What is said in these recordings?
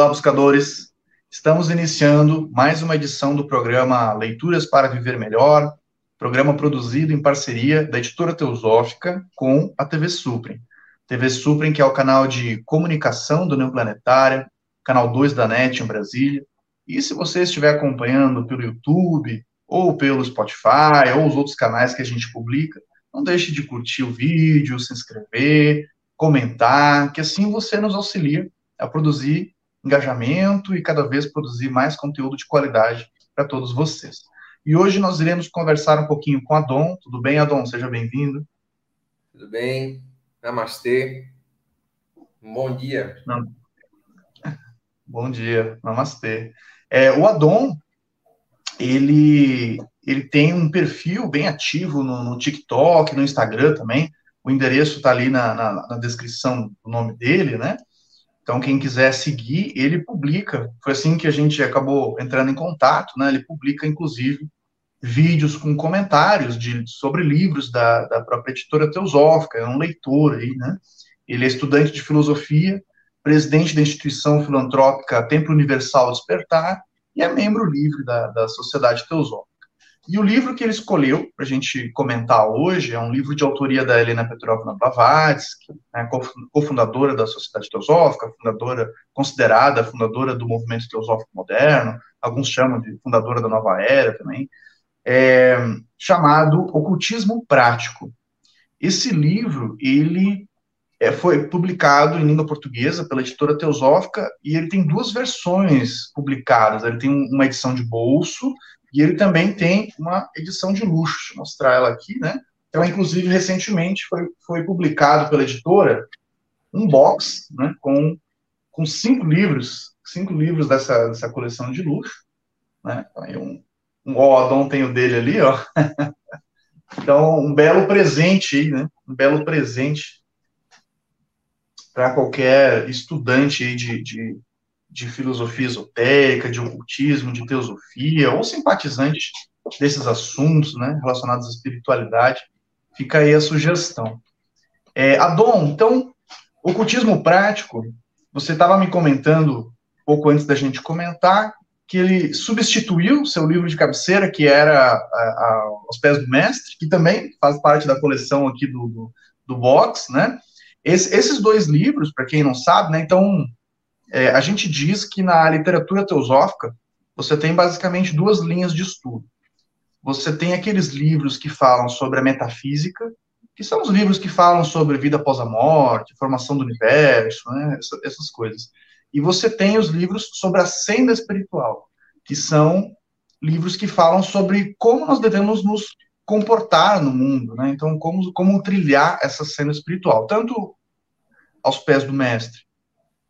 Olá, buscadores! Estamos iniciando mais uma edição do programa Leituras para Viver Melhor, programa produzido em parceria da editora Teosófica com a TV Suprem. TV Suprem, que é o canal de comunicação do Neoplanetária, canal 2 da NET em Brasília. E se você estiver acompanhando pelo YouTube, ou pelo Spotify, ou os outros canais que a gente publica, não deixe de curtir o vídeo, se inscrever, comentar, que assim você nos auxilia a produzir engajamento e cada vez produzir mais conteúdo de qualidade para todos vocês. E hoje nós iremos conversar um pouquinho com a Dom. Tudo bem, Adon? Seja bem-vindo. Tudo bem. Namastê. bom dia. Não. Bom dia. Namastê. É, o Adon, ele, ele tem um perfil bem ativo no, no TikTok, no Instagram também. O endereço está ali na, na, na descrição do nome dele, né? Então, quem quiser seguir, ele publica. Foi assim que a gente acabou entrando em contato, né? Ele publica, inclusive, vídeos com comentários de, sobre livros da, da própria editora Teosófica, é um leitor aí, né? Ele é estudante de filosofia, presidente da instituição filantrópica Templo Universal Despertar e é membro livre da, da Sociedade Teosófica. E o livro que ele escolheu para a gente comentar hoje é um livro de autoria da Helena Petrovna Blavatsky, né, cofundadora da Sociedade Teosófica, fundadora, considerada fundadora do movimento teosófico moderno, alguns chamam de fundadora da Nova Era também, é, chamado Ocultismo Prático. Esse livro, ele é, foi publicado em língua portuguesa pela editora Teosófica e ele tem duas versões publicadas. Ele tem uma edição de bolso e ele também tem uma edição de luxo, deixa eu mostrar ela aqui, né? Então, inclusive, recentemente foi, foi publicado pela editora um box, né, com, com cinco livros, cinco livros dessa, dessa coleção de luxo, né? Aí um, um ó, Adon tem o dele ali, ó. então, um belo presente né? Um belo presente para qualquer estudante de, de, de filosofia esotérica, de ocultismo, de teosofia, ou simpatizante desses assuntos né, relacionados à espiritualidade, fica aí a sugestão. É, Adon, então, ocultismo prático, você estava me comentando, pouco antes da gente comentar, que ele substituiu seu livro de cabeceira, que era a, a, Aos Pés do Mestre, que também faz parte da coleção aqui do, do, do box, né? Esse, esses dois livros, para quem não sabe, né, então, é, a gente diz que na literatura teosófica você tem basicamente duas linhas de estudo. Você tem aqueles livros que falam sobre a metafísica, que são os livros que falam sobre vida após a morte, formação do universo, né, essas coisas. E você tem os livros sobre a senda espiritual, que são livros que falam sobre como nós devemos nos comportar no mundo, né? Então, como, como trilhar essa senda espiritual, tanto aos pés do mestre,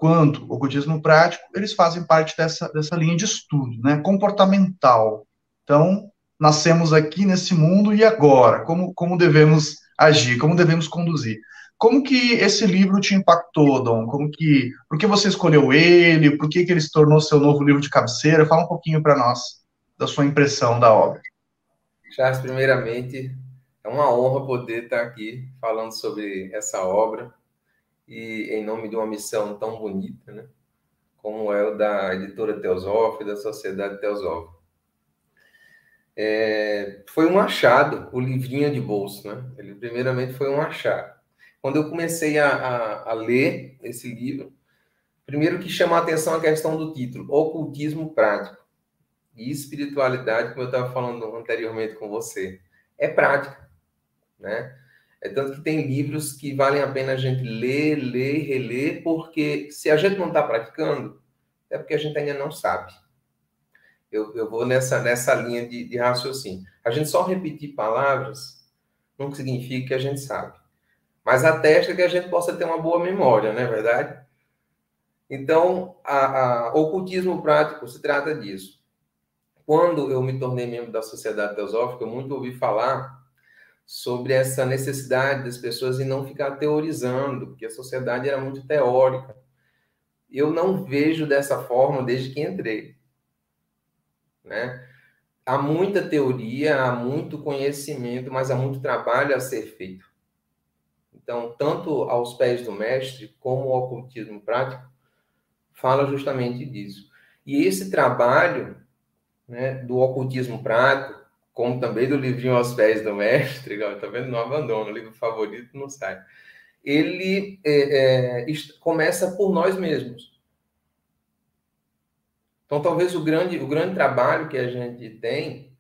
quanto o ocultismo prático, eles fazem parte dessa, dessa linha de estudo, né, comportamental. Então, nascemos aqui nesse mundo e agora? Como, como devemos agir? Como devemos conduzir? Como que esse livro te impactou, Dom? Como que, por que você escolheu ele? Por que, que ele se tornou seu novo livro de cabeceira? Fala um pouquinho para nós da sua impressão da obra. Charles, primeiramente, é uma honra poder estar aqui falando sobre essa obra e em nome de uma missão tão bonita, né? Como é o da editora Teosófica, da Sociedade Teosófica. É, foi um achado, o livrinho de bolso, né? Ele primeiramente foi um achado. Quando eu comecei a, a, a ler esse livro, primeiro que chamou a atenção a questão do título, Ocultismo Prático e Espiritualidade, como eu estava falando anteriormente com você, é prática, né? É tanto que tem livros que valem a pena a gente ler, ler, reler, porque se a gente não está praticando, é porque a gente ainda não sabe. Eu, eu vou nessa, nessa linha de, de raciocínio. A gente só repetir palavras não significa que a gente sabe. Mas atesta que a gente possa ter uma boa memória, não é verdade? Então, a, a, ocultismo prático se trata disso. Quando eu me tornei membro da Sociedade Teosófica, eu muito ouvi falar sobre essa necessidade das pessoas em não ficar teorizando, porque a sociedade era muito teórica. Eu não vejo dessa forma desde que entrei. Né? Há muita teoria, há muito conhecimento, mas há muito trabalho a ser feito. Então, tanto aos pés do mestre, como o ocultismo prático, fala justamente disso. E esse trabalho né, do ocultismo prático, como também do livrinho Aos Pés do Mestre, tá vendo? Não abandono, o livro favorito não sai. Ele é, é, começa por nós mesmos. Então, talvez o grande, o grande trabalho que a gente tem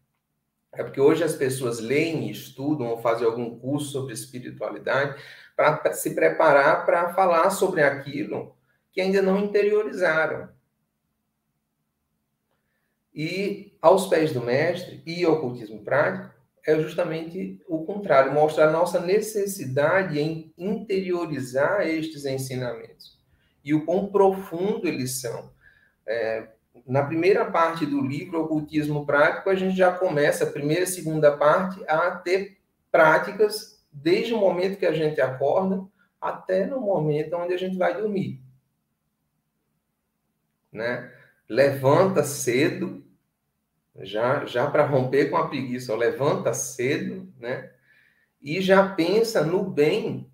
é porque hoje as pessoas leem, estudam ou fazem algum curso sobre espiritualidade para se preparar para falar sobre aquilo que ainda não interiorizaram. E aos pés do mestre e ocultismo prático é justamente o contrário, mostra a nossa necessidade em interiorizar estes ensinamentos e o quão profundo eles são. É, na primeira parte do livro Ocultismo Prático, a gente já começa, a primeira e segunda parte, a ter práticas desde o momento que a gente acorda até no momento onde a gente vai dormir. Né? Levanta cedo, já, já para romper com a preguiça, levanta cedo, né? E já pensa no bem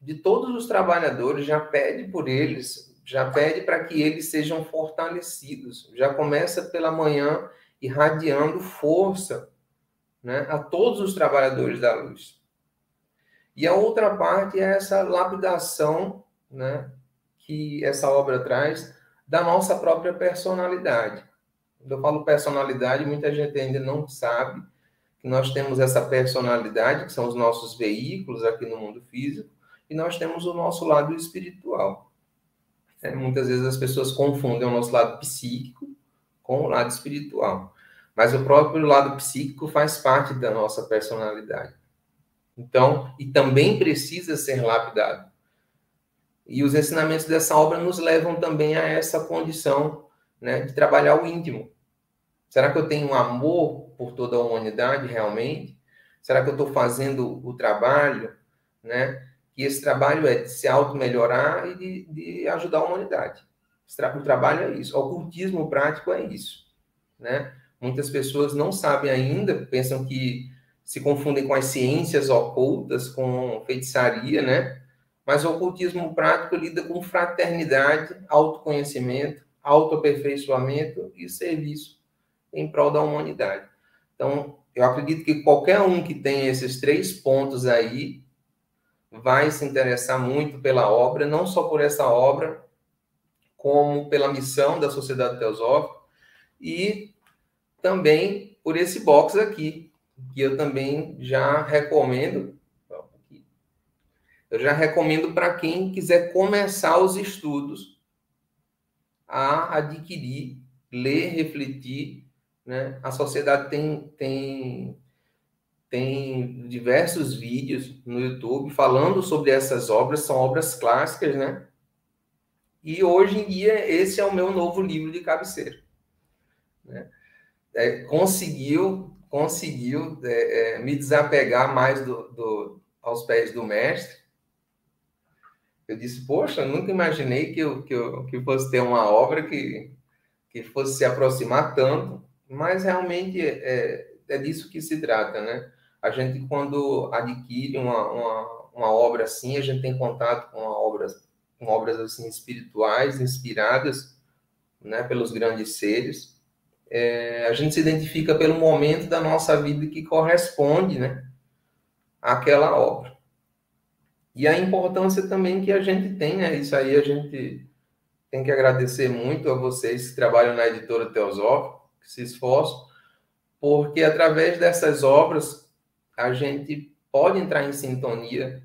de todos os trabalhadores, já pede por eles, já pede para que eles sejam fortalecidos. Já começa pela manhã irradiando força né, a todos os trabalhadores da luz. E a outra parte é essa lapidação né, que essa obra traz da nossa própria personalidade. Quando eu falo personalidade, muita gente ainda não sabe que nós temos essa personalidade, que são os nossos veículos aqui no mundo físico, e nós temos o nosso lado espiritual. É, muitas vezes as pessoas confundem o nosso lado psíquico com o lado espiritual. Mas o próprio lado psíquico faz parte da nossa personalidade. Então, e também precisa ser lapidado. E os ensinamentos dessa obra nos levam também a essa condição né, de trabalhar o íntimo. Será que eu tenho amor por toda a humanidade realmente? Será que eu estou fazendo o trabalho né, e esse trabalho é de se auto-melhorar e de, de, ajudar a humanidade. O trabalho é isso. O ocultismo prático é isso. Né? Muitas pessoas não sabem ainda, pensam que se confundem com as ciências ocultas, com feitiçaria, né? Mas o ocultismo prático lida com fraternidade, autoconhecimento, autoaperfeiçoamento e serviço em prol da humanidade. Então, eu acredito que qualquer um que tenha esses três pontos aí vai se interessar muito pela obra, não só por essa obra, como pela missão da Sociedade Teosófica e também por esse box aqui, que eu também já recomendo. Eu já recomendo para quem quiser começar os estudos a adquirir, ler, refletir. Né? A sociedade tem, tem tem diversos vídeos no YouTube falando sobre essas obras, são obras clássicas, né? E hoje em dia esse é o meu novo livro de cabeceira. Né? É, conseguiu conseguiu é, é, me desapegar mais do, do, aos pés do mestre. Eu disse, poxa, nunca imaginei que eu, que eu que fosse ter uma obra que, que fosse se aproximar tanto, mas realmente é, é disso que se trata, né? a gente, quando adquire uma, uma, uma obra assim, a gente tem contato com obras, com obras assim, espirituais, inspiradas né, pelos grandes seres. É, a gente se identifica pelo momento da nossa vida que corresponde né, àquela obra. E a importância também que a gente tem, né? Isso aí a gente tem que agradecer muito a vocês que trabalham na editora Teosófica, que se esforçam, porque através dessas obras a gente pode entrar em sintonia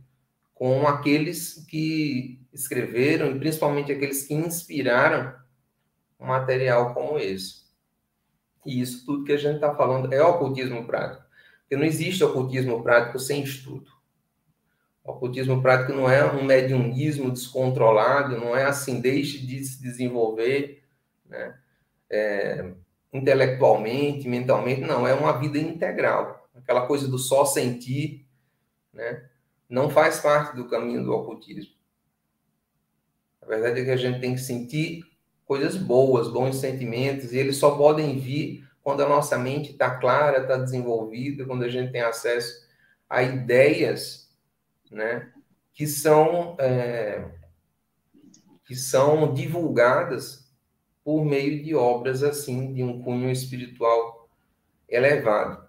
com aqueles que escreveram e principalmente aqueles que inspiraram um material como esse. E isso tudo que a gente está falando é ocultismo prático. Porque não existe ocultismo prático sem estudo. O ocultismo prático não é um mediunismo descontrolado, não é assim, deixe de se desenvolver né? É, intelectualmente, mentalmente, não, é uma vida integral aquela coisa do só sentir, né? Não faz parte do caminho do ocultismo. A verdade é que a gente tem que sentir coisas boas, bons sentimentos, e eles só podem vir quando a nossa mente está clara, está desenvolvida, quando a gente tem acesso a ideias, né? Que são é, que são divulgadas por meio de obras assim, de um cunho espiritual elevado.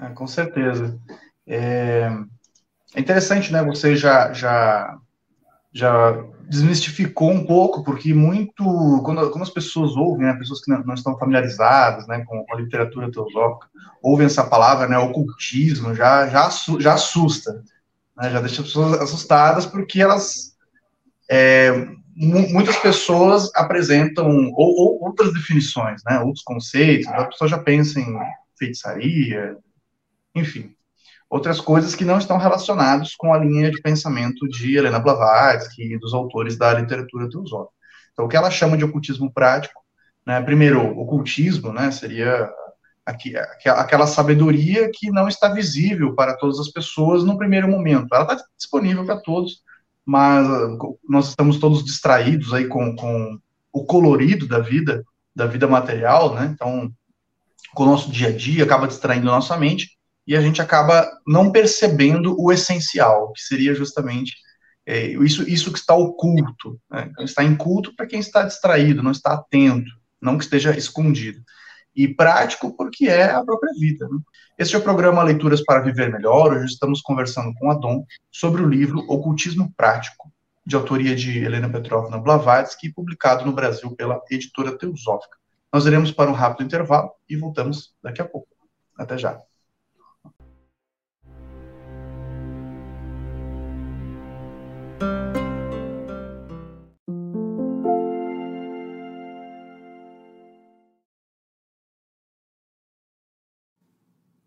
É, com certeza. É, é, interessante, né? Você já, já, já desmistificou um pouco, porque muito, quando, quando as pessoas ouvem, né, pessoas que não, não estão familiarizadas né, com, com, a literatura teosófica, ouvem essa palavra, né, ocultismo, já, já, já assusta, né, já deixa as pessoas assustadas, porque elas, é, muitas pessoas apresentam ou, ou, outras definições, né, outros conceitos, a pessoa já pensa em feitiçaria, enfim outras coisas que não estão relacionadas com a linha de pensamento de Helena Blavatsky e dos autores da literatura teosófica. Então, o que ela chama de ocultismo prático, né, primeiro, ocultismo, né, seria aqui, aquela sabedoria que não está visível para todas as pessoas no primeiro momento. Ela está disponível para todos, mas nós estamos todos distraídos aí com, com o colorido da vida, da vida material, né, então, com o nosso dia a dia, acaba distraindo a nossa mente, e a gente acaba não percebendo o essencial, que seria justamente é, isso, isso que está oculto. Né? Então, está inculto para quem está distraído, não está atento, não que esteja escondido. E prático porque é a própria vida. Né? Este é o programa Leituras para Viver Melhor. Hoje estamos conversando com a Dom sobre o livro Ocultismo Prático, de autoria de Helena Petrovna Blavatsky, publicado no Brasil pela editora Teosófica. Nós iremos para um rápido intervalo e voltamos daqui a pouco. Até já.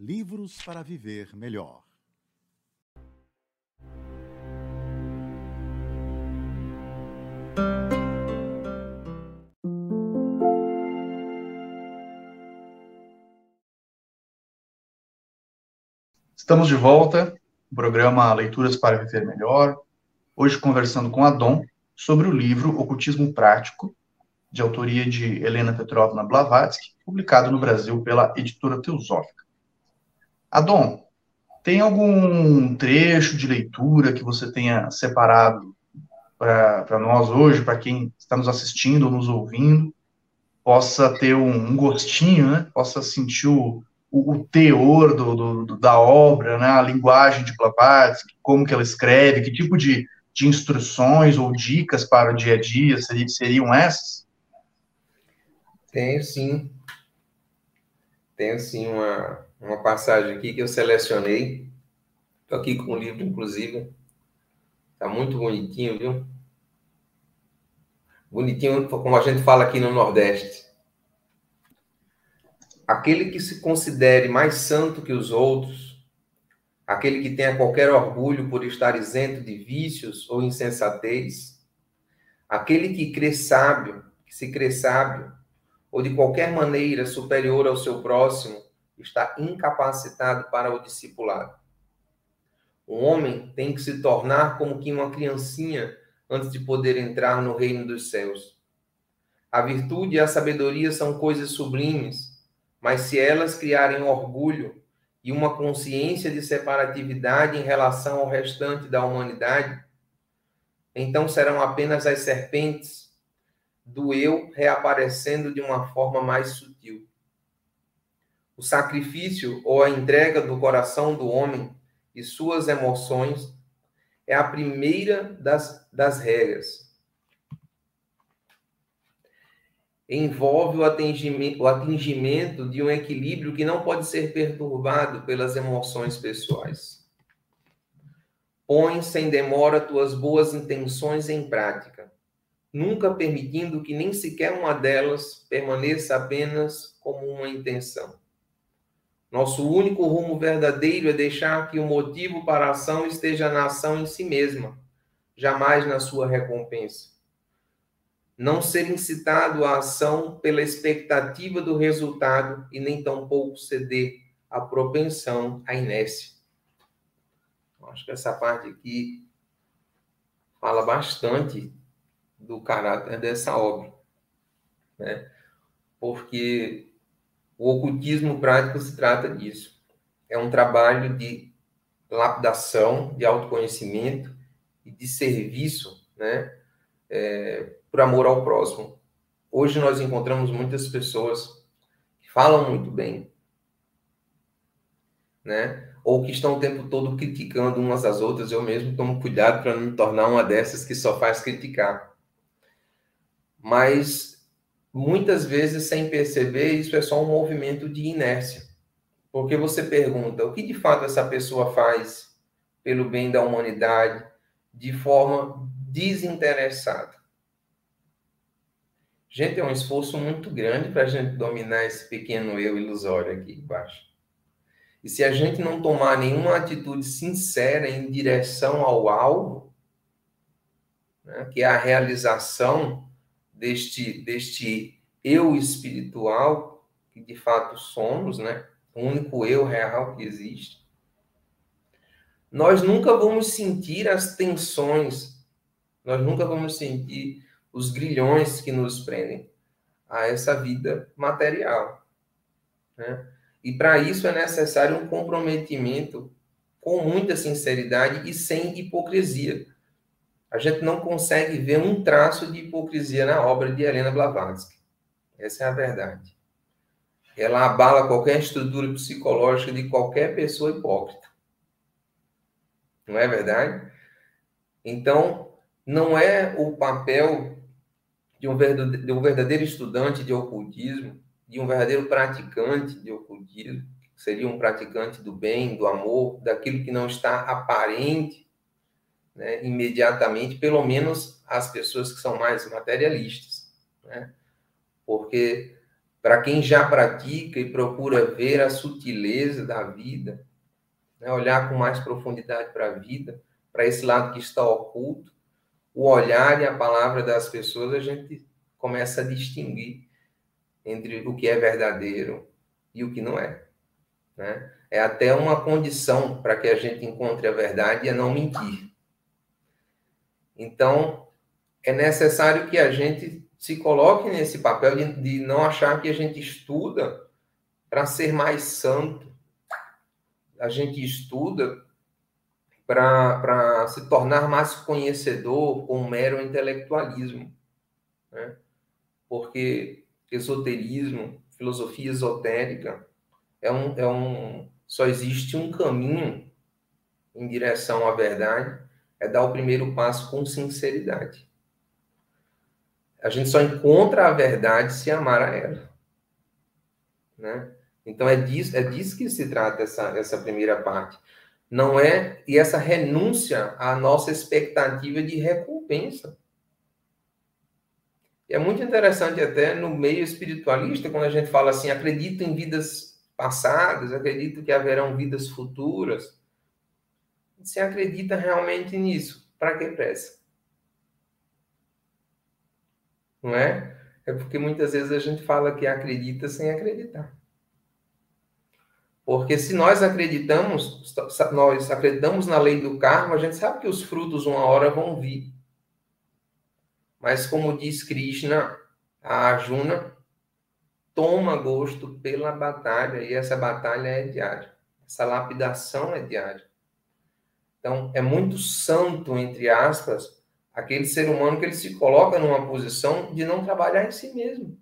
Livros para Viver Melhor. Estamos de volta, no programa Leituras para Viver Melhor. Hoje conversando com a Dom sobre o livro Ocultismo Prático, de autoria de Helena Petrovna Blavatsky, publicado no Brasil pela editora Teosófica. Adon, tem algum trecho de leitura que você tenha separado para nós hoje, para quem está nos assistindo ou nos ouvindo, possa ter um, um gostinho, né? possa sentir o, o, o teor do, do, da obra, né? a linguagem de Blavatsky, como que ela escreve, que tipo de, de instruções ou dicas para o dia a dia seriam, seriam essas? Tenho sim. Tenho sim uma, uma passagem aqui que eu selecionei. Estou aqui com o livro, inclusive. Está muito bonitinho, viu? Bonitinho, como a gente fala aqui no Nordeste. Aquele que se considere mais santo que os outros, aquele que tenha qualquer orgulho por estar isento de vícios ou insensatez, aquele que crê sábio, que se crê sábio, ou de qualquer maneira superior ao seu próximo, está incapacitado para o discipulado. Um homem tem que se tornar como que uma criancinha antes de poder entrar no reino dos céus. A virtude e a sabedoria são coisas sublimes, mas se elas criarem orgulho e uma consciência de separatividade em relação ao restante da humanidade, então serão apenas as serpentes do eu reaparecendo de uma forma mais sutil. O sacrifício ou a entrega do coração do homem e suas emoções é a primeira das, das regras. envolve o atingimento, o atingimento de um equilíbrio que não pode ser perturbado pelas emoções pessoais. Põe sem demora tuas boas intenções em prática, nunca permitindo que nem sequer uma delas permaneça apenas como uma intenção. Nosso único rumo verdadeiro é deixar que o motivo para a ação esteja na ação em si mesma, jamais na sua recompensa não ser incitado à ação pela expectativa do resultado e nem tampouco ceder à propensão à inércia. Acho que essa parte aqui fala bastante do caráter dessa obra, né? Porque o ocultismo prático se trata disso. É um trabalho de lapidação, de autoconhecimento e de serviço, né? É, por amor ao próximo. Hoje nós encontramos muitas pessoas que falam muito bem, né? Ou que estão o tempo todo criticando umas às outras. Eu mesmo tomo cuidado para não me tornar uma dessas que só faz criticar. Mas muitas vezes, sem perceber, isso é só um movimento de inércia. Porque você pergunta o que de fato essa pessoa faz pelo bem da humanidade de forma desinteressada. Gente, é um esforço muito grande para a gente dominar esse pequeno eu ilusório aqui embaixo. E se a gente não tomar nenhuma atitude sincera em direção ao alvo, né, que é a realização deste, deste eu espiritual, que de fato somos, né, o único eu real que existe, nós nunca vamos sentir as tensões, nós nunca vamos sentir os grilhões que nos prendem a essa vida material. Né? E para isso é necessário um comprometimento com muita sinceridade e sem hipocrisia. A gente não consegue ver um traço de hipocrisia na obra de Helena Blavatsky. Essa é a verdade. Ela abala qualquer estrutura psicológica de qualquer pessoa hipócrita. Não é verdade? Então, não é o papel de um, verdadeiro, de verdadeiro estudante de ocultismo, de um verdadeiro praticante de ocultismo, que seria um praticante do bem, do amor, daquilo que não está aparente né, imediatamente, pelo menos as pessoas que são mais materialistas. Né? Porque para quem já pratica e procura ver a sutileza da vida, né, olhar com mais profundidade para a vida, para esse lado que está oculto, o olhar e a palavra das pessoas, a gente começa a distinguir entre o que é verdadeiro e o que não é. Né? É até uma condição para que a gente encontre a verdade e a não mentir. Então, é necessário que a gente se coloque nesse papel de, de não achar que a gente estuda para ser mais santo. A gente estuda para se tornar mais conhecedor com um mero intelectualismo. Né? Porque esoterismo, filosofia esotérica, é um, é um, só existe um caminho em direção à verdade, é dar o primeiro passo com sinceridade. A gente só encontra a verdade se amar a ela. Né? Então é disso, é disso que se trata essa, essa primeira parte não é e essa renúncia à nossa expectativa de recompensa. E é muito interessante até no meio espiritualista quando a gente fala assim, acredito em vidas passadas, acredito que haverão vidas futuras. Você acredita realmente nisso? Para que pressa? Não é? É porque muitas vezes a gente fala que acredita sem acreditar. Porque se nós acreditamos, nós acreditamos na lei do karma, a gente sabe que os frutos uma hora vão vir. Mas como diz Krishna, a Arjuna toma gosto pela batalha e essa batalha é diária. Essa lapidação é diária. Então, é muito santo, entre aspas, aquele ser humano que ele se coloca numa posição de não trabalhar em si mesmo.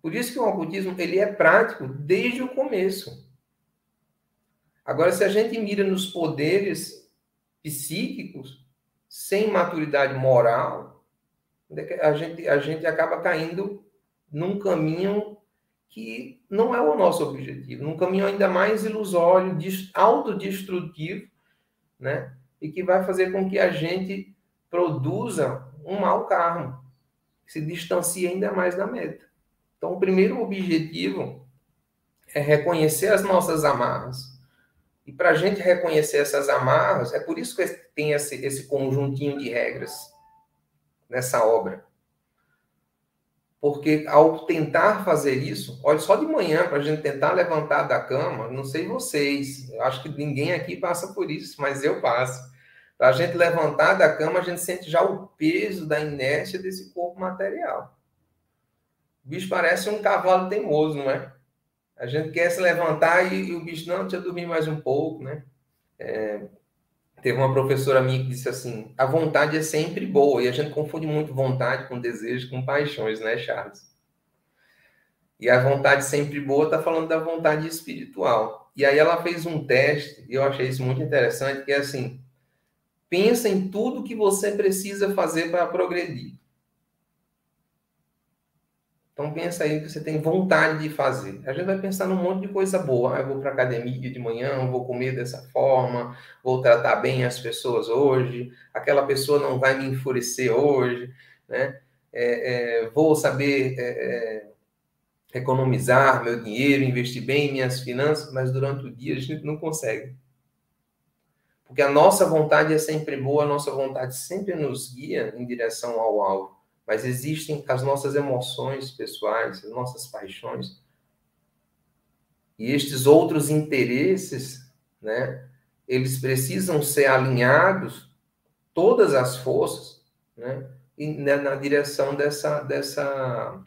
Por isso que o ocultismo ele é prático desde o começo. Agora, se a gente mira nos poderes psíquicos, sem maturidade moral, a gente, a gente acaba caindo num caminho que não é o nosso objetivo, num caminho ainda mais ilusório, autodestrutivo, né? E que vai fazer com que a gente produza um mau karma, se distancie ainda mais da meta. Então, o primeiro objetivo é reconhecer as nossas amarras. E para a gente reconhecer essas amarras, é por isso que tem esse, esse conjuntinho de regras nessa obra. Porque ao tentar fazer isso, olha, só de manhã, para a gente tentar levantar da cama, não sei vocês, acho que ninguém aqui passa por isso, mas eu passo. Para a gente levantar da cama, a gente sente já o peso da inércia desse corpo material. O bicho parece um cavalo teimoso, não é? A gente quer se levantar e, e o bicho, não, deixa eu dormir mais um pouco, né? É, Teve uma professora minha que disse assim: a vontade é sempre boa, e a gente confunde muito vontade com desejo, com paixões, né, Charles? E a vontade sempre boa está falando da vontade espiritual. E aí ela fez um teste, e eu achei isso muito interessante, que é assim: pensa em tudo que você precisa fazer para progredir. Então pensa aí que você tem vontade de fazer. A gente vai pensar num monte de coisa boa. Ah, eu vou para academia de manhã, vou comer dessa forma, vou tratar bem as pessoas hoje. Aquela pessoa não vai me enfurecer hoje, né? É, é, vou saber é, é economizar meu dinheiro, investir bem em minhas finanças, mas durante o dia a gente não consegue. Porque a nossa vontade é sempre boa, a nossa vontade sempre nos guia em direção ao alvo mas existem as nossas emoções pessoais, as nossas paixões. E estes outros interesses, né, eles precisam ser alinhados, todas as forças, né, na, na direção dessa, dessa,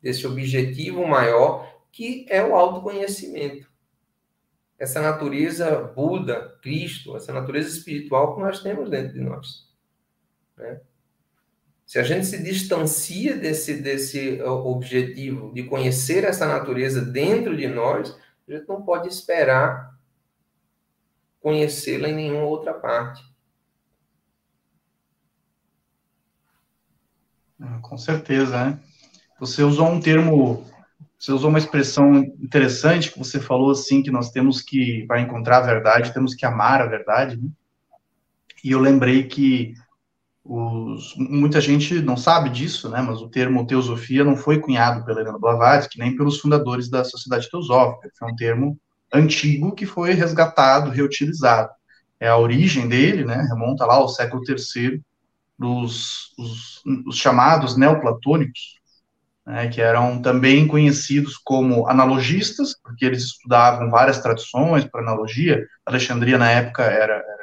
desse objetivo maior, que é o autoconhecimento. Essa natureza Buda, Cristo, essa natureza espiritual que nós temos dentro de nós. Né? Se a gente se distancia desse, desse objetivo de conhecer essa natureza dentro de nós, a gente não pode esperar conhecê-la em nenhuma outra parte. Ah, com certeza, né? Você usou um termo, você usou uma expressão interessante que você falou assim que nós temos que para encontrar a verdade, temos que amar a verdade, né? E eu lembrei que os, muita gente não sabe disso, né, mas o termo teosofia não foi cunhado pela Helena Blavatsky, nem pelos fundadores da Sociedade Teosófica, foi um termo antigo que foi resgatado, reutilizado. É a origem dele, né, remonta lá ao século III, dos os, os chamados neoplatônicos, né, que eram também conhecidos como analogistas, porque eles estudavam várias tradições para analogia. Alexandria, na época, era, era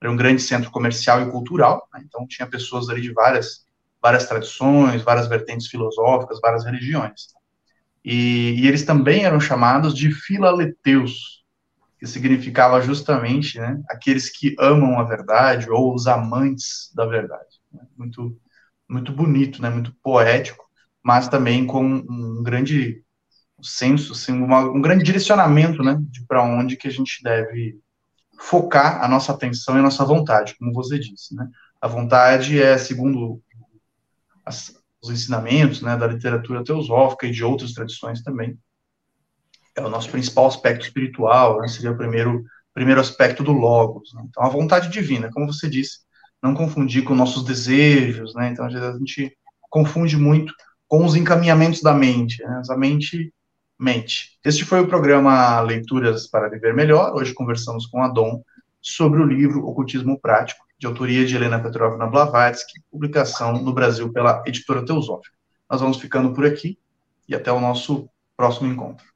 era um grande centro comercial e cultural, né? então tinha pessoas ali de várias, várias tradições, várias vertentes filosóficas, várias religiões. E, e eles também eram chamados de filaleteus, que significava justamente né, aqueles que amam a verdade ou os amantes da verdade. Né? Muito, muito bonito, né, muito poético, mas também com um grande senso, assim, uma, um grande direcionamento né, de para onde que a gente deve focar a nossa atenção e a nossa vontade, como você disse, né? A vontade é, segundo as, os ensinamentos né, da literatura teosófica e de outras tradições também, é o nosso principal aspecto espiritual, né, seria o primeiro, primeiro aspecto do Logos. Né? Então, a vontade divina, como você disse, não confundir com nossos desejos, né? Então, às vezes a gente confunde muito com os encaminhamentos da mente. Né? A mente mente. Este foi o programa Leituras para Viver Melhor. Hoje conversamos com a Dom sobre o livro Ocultismo Prático, de autoria de Helena Petrovna Blavatsky, publicação no Brasil pela editora Teosófica. Nós vamos ficando por aqui e até o nosso próximo encontro.